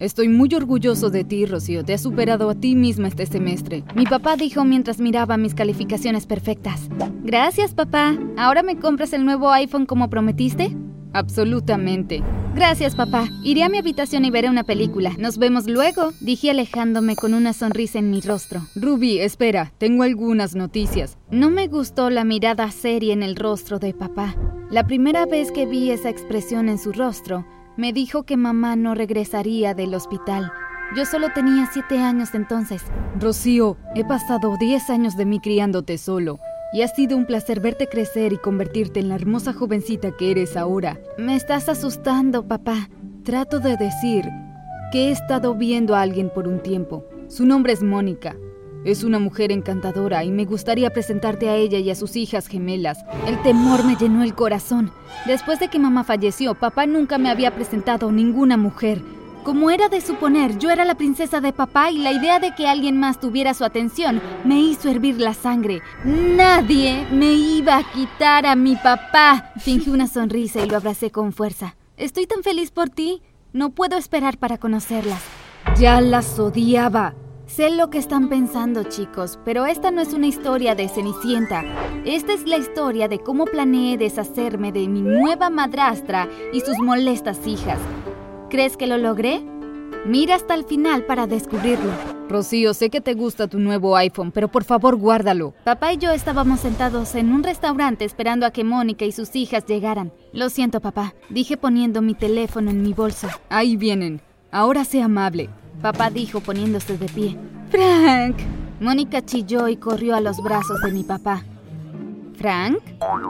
Estoy muy orgulloso de ti, Rocío. Te has superado a ti misma este semestre. Mi papá dijo mientras miraba mis calificaciones perfectas. Gracias, papá. ¿Ahora me compras el nuevo iPhone como prometiste? Absolutamente. Gracias, papá. Iré a mi habitación y veré una película. Nos vemos luego, dije alejándome con una sonrisa en mi rostro. Ruby, espera, tengo algunas noticias. No me gustó la mirada seria en el rostro de papá. La primera vez que vi esa expresión en su rostro, me dijo que mamá no regresaría del hospital. Yo solo tenía siete años entonces. Rocío, he pasado diez años de mí criándote solo. Y ha sido un placer verte crecer y convertirte en la hermosa jovencita que eres ahora. Me estás asustando, papá. Trato de decir que he estado viendo a alguien por un tiempo. Su nombre es Mónica. Es una mujer encantadora y me gustaría presentarte a ella y a sus hijas gemelas. El temor me llenó el corazón. Después de que mamá falleció, papá nunca me había presentado ninguna mujer. Como era de suponer, yo era la princesa de papá y la idea de que alguien más tuviera su atención me hizo hervir la sangre. Nadie me iba a quitar a mi papá. Fingí una sonrisa y lo abracé con fuerza. Estoy tan feliz por ti. No puedo esperar para conocerlas. Ya las odiaba. Sé lo que están pensando, chicos, pero esta no es una historia de Cenicienta. Esta es la historia de cómo planeé deshacerme de mi nueva madrastra y sus molestas hijas. ¿Crees que lo logré? Mira hasta el final para descubrirlo. Rocío, sé que te gusta tu nuevo iPhone, pero por favor guárdalo. Papá y yo estábamos sentados en un restaurante esperando a que Mónica y sus hijas llegaran. Lo siento, papá, dije poniendo mi teléfono en mi bolso. Ahí vienen. Ahora sé amable. Papá dijo poniéndose de pie. Frank. Mónica chilló y corrió a los brazos de mi papá. ¿Frank?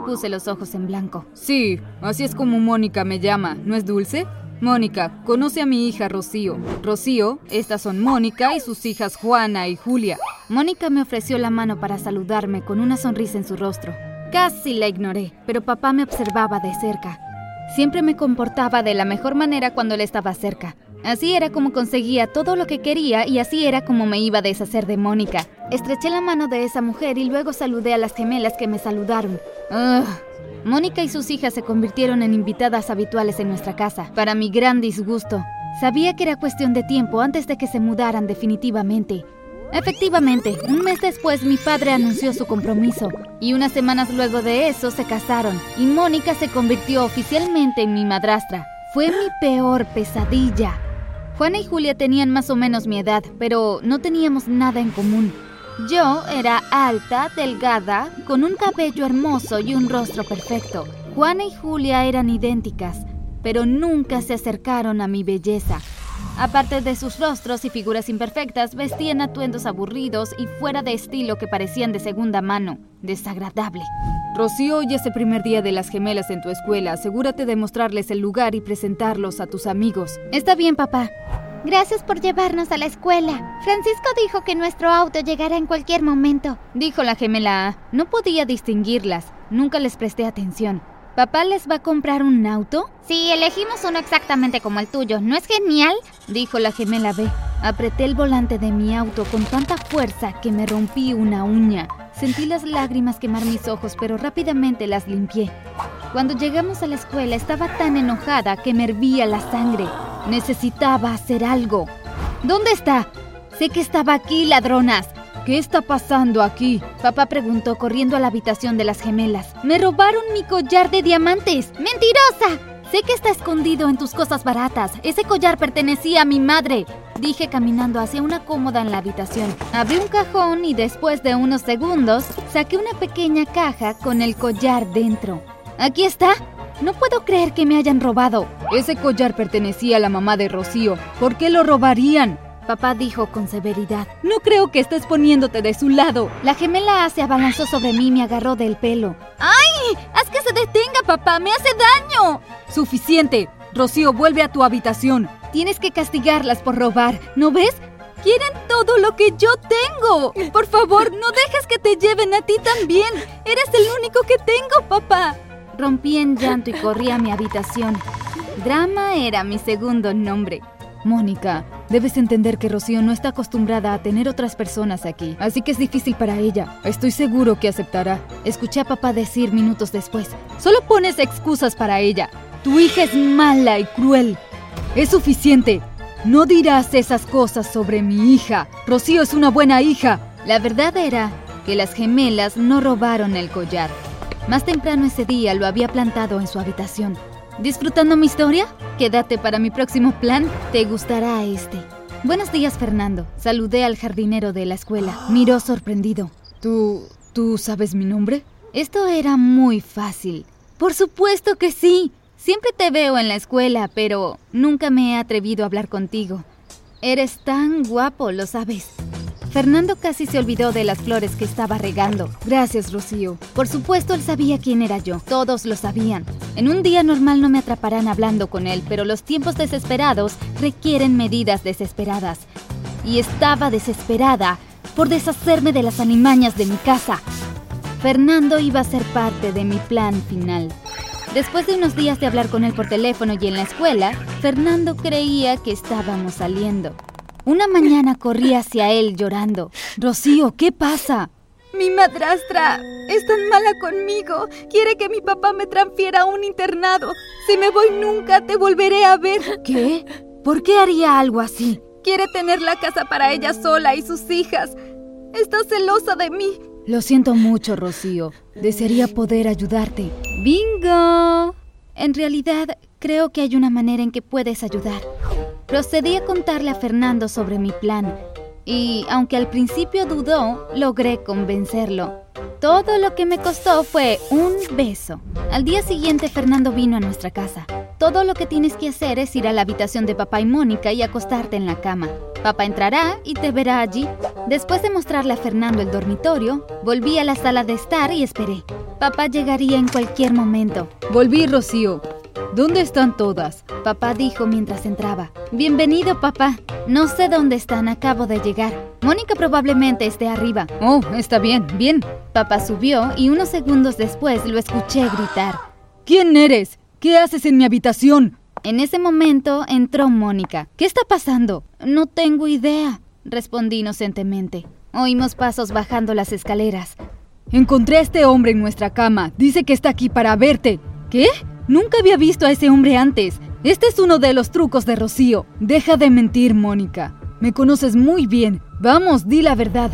Puse los ojos en blanco. Sí, así es como Mónica me llama. ¿No es dulce? Mónica, conoce a mi hija Rocío. Rocío, estas son Mónica y sus hijas Juana y Julia. Mónica me ofreció la mano para saludarme con una sonrisa en su rostro. Casi la ignoré, pero papá me observaba de cerca. Siempre me comportaba de la mejor manera cuando él estaba cerca. Así era como conseguía todo lo que quería y así era como me iba a deshacer de Mónica. Estreché la mano de esa mujer y luego saludé a las gemelas que me saludaron. Mónica y sus hijas se convirtieron en invitadas habituales en nuestra casa, para mi gran disgusto. Sabía que era cuestión de tiempo antes de que se mudaran definitivamente. Efectivamente, un mes después mi padre anunció su compromiso y unas semanas luego de eso se casaron y Mónica se convirtió oficialmente en mi madrastra. Fue mi peor pesadilla. Juana y Julia tenían más o menos mi edad, pero no teníamos nada en común. Yo era alta, delgada, con un cabello hermoso y un rostro perfecto. Juana y Julia eran idénticas, pero nunca se acercaron a mi belleza. Aparte de sus rostros y figuras imperfectas, vestían atuendos aburridos y fuera de estilo que parecían de segunda mano. Desagradable. Rocío, hoy es el primer día de las gemelas en tu escuela. Asegúrate de mostrarles el lugar y presentarlos a tus amigos. Está bien, papá. Gracias por llevarnos a la escuela. Francisco dijo que nuestro auto llegará en cualquier momento, dijo la gemela A. No podía distinguirlas. Nunca les presté atención. ¿Papá les va a comprar un auto? Sí, elegimos uno exactamente como el tuyo. ¿No es genial? Dijo la gemela B. Apreté el volante de mi auto con tanta fuerza que me rompí una uña. Sentí las lágrimas quemar mis ojos, pero rápidamente las limpié. Cuando llegamos a la escuela estaba tan enojada que me hervía la sangre. Necesitaba hacer algo. ¿Dónde está? Sé que estaba aquí, ladronas. ¿Qué está pasando aquí? Papá preguntó corriendo a la habitación de las gemelas. Me robaron mi collar de diamantes. ¡Mentirosa! Sé que está escondido en tus cosas baratas. Ese collar pertenecía a mi madre. Dije caminando hacia una cómoda en la habitación. Abrí un cajón y después de unos segundos saqué una pequeña caja con el collar dentro. Aquí está. No puedo creer que me hayan robado. Ese collar pertenecía a la mamá de Rocío. ¿Por qué lo robarían? Papá dijo con severidad. No creo que estés poniéndote de su lado. La gemela A se abalanzó sobre mí y me agarró del pelo. ¡Ay! ¡Haz que se detenga, papá! ¡Me hace daño! Suficiente. Rocío, vuelve a tu habitación. Tienes que castigarlas por robar. ¿No ves? Quieren todo lo que yo tengo. Por favor, no dejes que te lleven a ti también. Eres el único que tengo, papá. Rompí en llanto y corrí a mi habitación. Drama era mi segundo nombre. Mónica, debes entender que Rocío no está acostumbrada a tener otras personas aquí, así que es difícil para ella. Estoy seguro que aceptará. Escuché a papá decir minutos después. Solo pones excusas para ella. Tu hija es mala y cruel. Es suficiente. No dirás esas cosas sobre mi hija. Rocío es una buena hija. La verdad era que las gemelas no robaron el collar. Más temprano ese día lo había plantado en su habitación. ¿Disfrutando mi historia? Quédate para mi próximo plan. Te gustará este. Buenos días, Fernando. Saludé al jardinero de la escuela. Miró sorprendido. ¿Tú... tú sabes mi nombre? Esto era muy fácil. Por supuesto que sí. Siempre te veo en la escuela, pero nunca me he atrevido a hablar contigo. Eres tan guapo, lo sabes. Fernando casi se olvidó de las flores que estaba regando. Gracias, Rocío. Por supuesto, él sabía quién era yo. Todos lo sabían. En un día normal no me atraparán hablando con él, pero los tiempos desesperados requieren medidas desesperadas. Y estaba desesperada por deshacerme de las animañas de mi casa. Fernando iba a ser parte de mi plan final. Después de unos días de hablar con él por teléfono y en la escuela, Fernando creía que estábamos saliendo. Una mañana corrí hacia él llorando. Rocío, ¿qué pasa? Mi madrastra es tan mala conmigo. Quiere que mi papá me transfiera a un internado. Si me voy nunca te volveré a ver. ¿Qué? ¿Por qué haría algo así? Quiere tener la casa para ella sola y sus hijas. Está celosa de mí. Lo siento mucho, Rocío. Desearía poder ayudarte. ¡Bingo! En realidad, creo que hay una manera en que puedes ayudar. Procedí a contarle a Fernando sobre mi plan y, aunque al principio dudó, logré convencerlo. Todo lo que me costó fue un beso. Al día siguiente Fernando vino a nuestra casa. Todo lo que tienes que hacer es ir a la habitación de papá y Mónica y acostarte en la cama. Papá entrará y te verá allí. Después de mostrarle a Fernando el dormitorio, volví a la sala de estar y esperé. Papá llegaría en cualquier momento. Volví, Rocío. ¿Dónde están todas? Papá dijo mientras entraba. Bienvenido, papá. No sé dónde están, acabo de llegar. Mónica probablemente esté arriba. Oh, está bien, bien. Papá subió y unos segundos después lo escuché gritar. ¿Quién eres? ¿Qué haces en mi habitación? En ese momento entró Mónica. ¿Qué está pasando? No tengo idea, respondí inocentemente. Oímos pasos bajando las escaleras. Encontré a este hombre en nuestra cama. Dice que está aquí para verte. ¿Qué? Nunca había visto a ese hombre antes. Este es uno de los trucos de Rocío. Deja de mentir, Mónica. Me conoces muy bien. Vamos, di la verdad.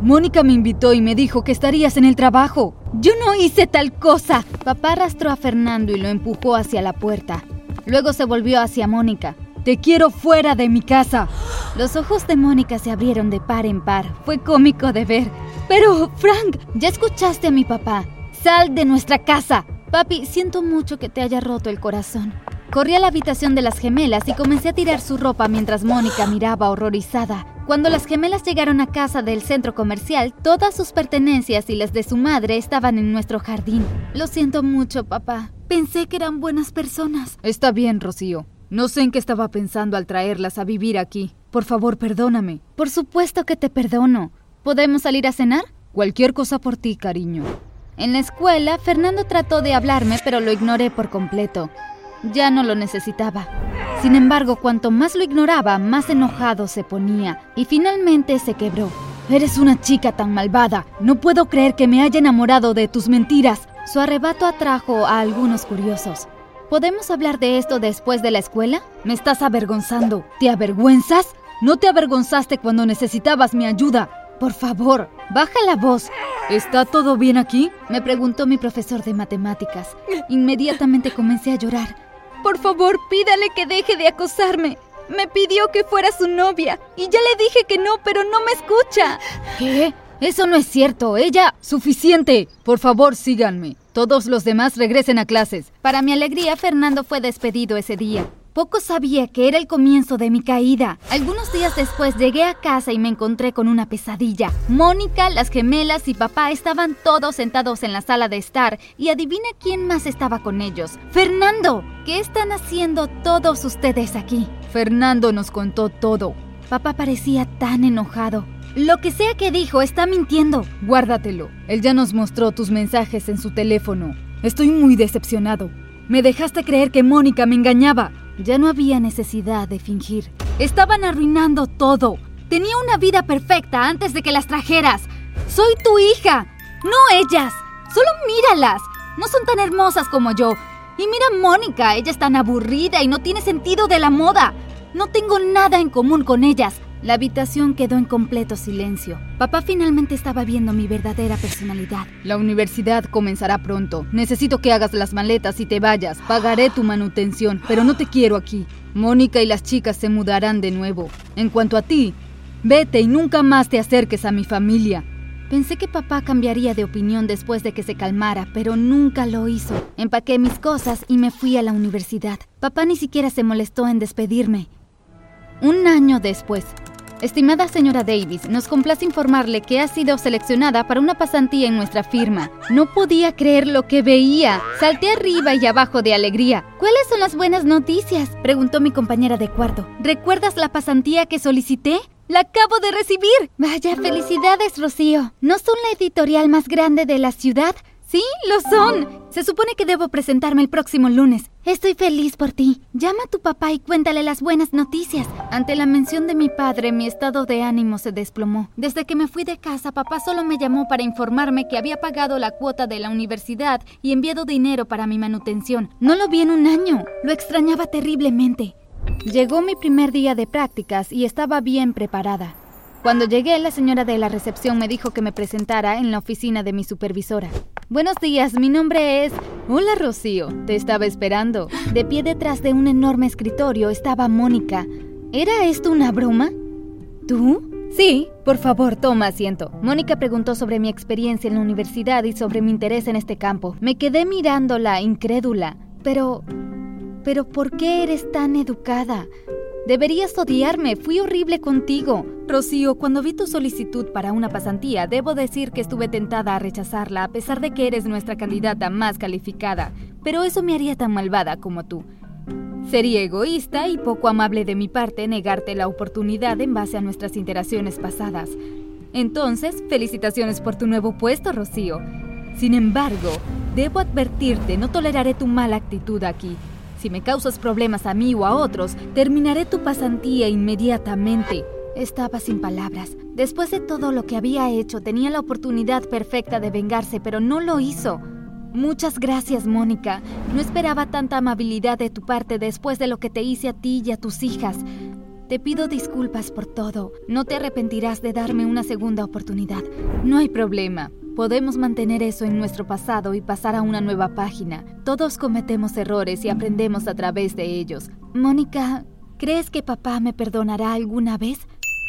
Mónica me invitó y me dijo que estarías en el trabajo. Yo no hice tal cosa. Papá arrastró a Fernando y lo empujó hacia la puerta. Luego se volvió hacia Mónica. Te quiero fuera de mi casa. Los ojos de Mónica se abrieron de par en par. Fue cómico de ver. Pero, Frank, ya escuchaste a mi papá. Sal de nuestra casa. Papi, siento mucho que te haya roto el corazón. Corrí a la habitación de las gemelas y comencé a tirar su ropa mientras Mónica miraba horrorizada. Cuando las gemelas llegaron a casa del centro comercial, todas sus pertenencias y las de su madre estaban en nuestro jardín. Lo siento mucho, papá. Pensé que eran buenas personas. Está bien, Rocío. No sé en qué estaba pensando al traerlas a vivir aquí. Por favor, perdóname. Por supuesto que te perdono. ¿Podemos salir a cenar? Cualquier cosa por ti, cariño. En la escuela, Fernando trató de hablarme, pero lo ignoré por completo. Ya no lo necesitaba. Sin embargo, cuanto más lo ignoraba, más enojado se ponía, y finalmente se quebró. Eres una chica tan malvada. No puedo creer que me haya enamorado de tus mentiras. Su arrebato atrajo a algunos curiosos. ¿Podemos hablar de esto después de la escuela? Me estás avergonzando. ¿Te avergüenzas? No te avergonzaste cuando necesitabas mi ayuda. Por favor, baja la voz. ¿Está todo bien aquí? Me preguntó mi profesor de matemáticas. Inmediatamente comencé a llorar. Por favor, pídale que deje de acosarme. Me pidió que fuera su novia y ya le dije que no, pero no me escucha. ¿Qué? Eso no es cierto. Ella... Suficiente. Por favor, síganme. Todos los demás regresen a clases. Para mi alegría, Fernando fue despedido ese día. Poco sabía que era el comienzo de mi caída. Algunos días después llegué a casa y me encontré con una pesadilla. Mónica, las gemelas y papá estaban todos sentados en la sala de estar y adivina quién más estaba con ellos. Fernando, ¿qué están haciendo todos ustedes aquí? Fernando nos contó todo. Papá parecía tan enojado. Lo que sea que dijo está mintiendo. Guárdatelo. Él ya nos mostró tus mensajes en su teléfono. Estoy muy decepcionado. Me dejaste creer que Mónica me engañaba. Ya no había necesidad de fingir. Estaban arruinando todo. Tenía una vida perfecta antes de que las trajeras. Soy tu hija, no ellas. Solo míralas. No son tan hermosas como yo. Y mira a Mónica, ella es tan aburrida y no tiene sentido de la moda. No tengo nada en común con ellas. La habitación quedó en completo silencio. Papá finalmente estaba viendo mi verdadera personalidad. La universidad comenzará pronto. Necesito que hagas las maletas y te vayas. Pagaré tu manutención, pero no te quiero aquí. Mónica y las chicas se mudarán de nuevo. En cuanto a ti, vete y nunca más te acerques a mi familia. Pensé que papá cambiaría de opinión después de que se calmara, pero nunca lo hizo. Empaqué mis cosas y me fui a la universidad. Papá ni siquiera se molestó en despedirme. Un año después, Estimada señora Davis, nos complace informarle que ha sido seleccionada para una pasantía en nuestra firma. No podía creer lo que veía. Salté arriba y abajo de alegría. ¿Cuáles son las buenas noticias? preguntó mi compañera de cuarto. ¿Recuerdas la pasantía que solicité? ¡La acabo de recibir! Vaya, felicidades, Rocío. ¿No son la editorial más grande de la ciudad? Sí, lo son. Se supone que debo presentarme el próximo lunes. Estoy feliz por ti. Llama a tu papá y cuéntale las buenas noticias. Ante la mención de mi padre, mi estado de ánimo se desplomó. Desde que me fui de casa, papá solo me llamó para informarme que había pagado la cuota de la universidad y enviado dinero para mi manutención. No lo vi en un año. Lo extrañaba terriblemente. Llegó mi primer día de prácticas y estaba bien preparada. Cuando llegué, la señora de la recepción me dijo que me presentara en la oficina de mi supervisora. Buenos días, mi nombre es... Hola, Rocío, te estaba esperando. De pie detrás de un enorme escritorio estaba Mónica. ¿Era esto una broma? ¿Tú? Sí, por favor, toma asiento. Mónica preguntó sobre mi experiencia en la universidad y sobre mi interés en este campo. Me quedé mirándola, incrédula. Pero... Pero ¿por qué eres tan educada? Deberías odiarme, fui horrible contigo. Rocío, cuando vi tu solicitud para una pasantía, debo decir que estuve tentada a rechazarla a pesar de que eres nuestra candidata más calificada, pero eso me haría tan malvada como tú. Sería egoísta y poco amable de mi parte negarte la oportunidad en base a nuestras interacciones pasadas. Entonces, felicitaciones por tu nuevo puesto, Rocío. Sin embargo, debo advertirte, no toleraré tu mala actitud aquí. Si me causas problemas a mí o a otros, terminaré tu pasantía inmediatamente. Estaba sin palabras. Después de todo lo que había hecho, tenía la oportunidad perfecta de vengarse, pero no lo hizo. Muchas gracias, Mónica. No esperaba tanta amabilidad de tu parte después de lo que te hice a ti y a tus hijas. Te pido disculpas por todo. No te arrepentirás de darme una segunda oportunidad. No hay problema. Podemos mantener eso en nuestro pasado y pasar a una nueva página. Todos cometemos errores y aprendemos a través de ellos. Mónica, ¿crees que papá me perdonará alguna vez?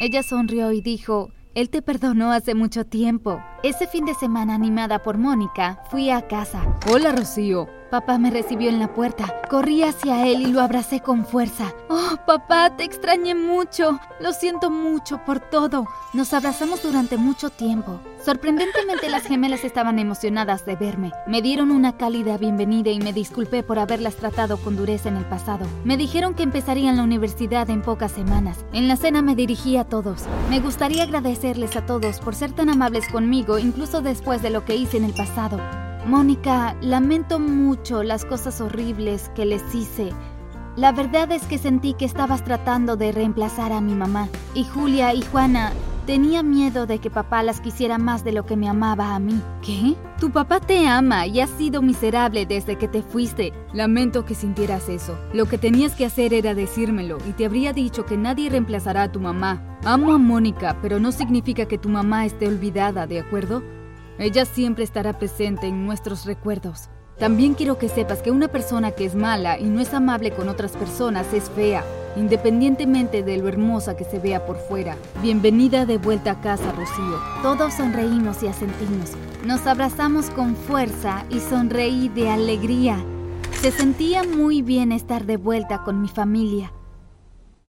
Ella sonrió y dijo, él te perdonó hace mucho tiempo. Ese fin de semana, animada por Mónica, fui a casa. Hola, Rocío. Papá me recibió en la puerta. Corrí hacia él y lo abracé con fuerza. Oh, papá, te extrañé mucho. Lo siento mucho por todo. Nos abrazamos durante mucho tiempo. Sorprendentemente las gemelas estaban emocionadas de verme. Me dieron una cálida bienvenida y me disculpé por haberlas tratado con dureza en el pasado. Me dijeron que empezarían la universidad en pocas semanas. En la cena me dirigí a todos. Me gustaría agradecerles a todos por ser tan amables conmigo incluso después de lo que hice en el pasado. Mónica, lamento mucho las cosas horribles que les hice. La verdad es que sentí que estabas tratando de reemplazar a mi mamá. Y Julia y Juana, tenía miedo de que papá las quisiera más de lo que me amaba a mí. ¿Qué? Tu papá te ama y has sido miserable desde que te fuiste. Lamento que sintieras eso. Lo que tenías que hacer era decírmelo y te habría dicho que nadie reemplazará a tu mamá. Amo a Mónica, pero no significa que tu mamá esté olvidada, ¿de acuerdo? Ella siempre estará presente en nuestros recuerdos. También quiero que sepas que una persona que es mala y no es amable con otras personas es fea, independientemente de lo hermosa que se vea por fuera. Bienvenida de vuelta a casa, Rocío. Todos sonreímos y asentimos. Nos abrazamos con fuerza y sonreí de alegría. Se sentía muy bien estar de vuelta con mi familia.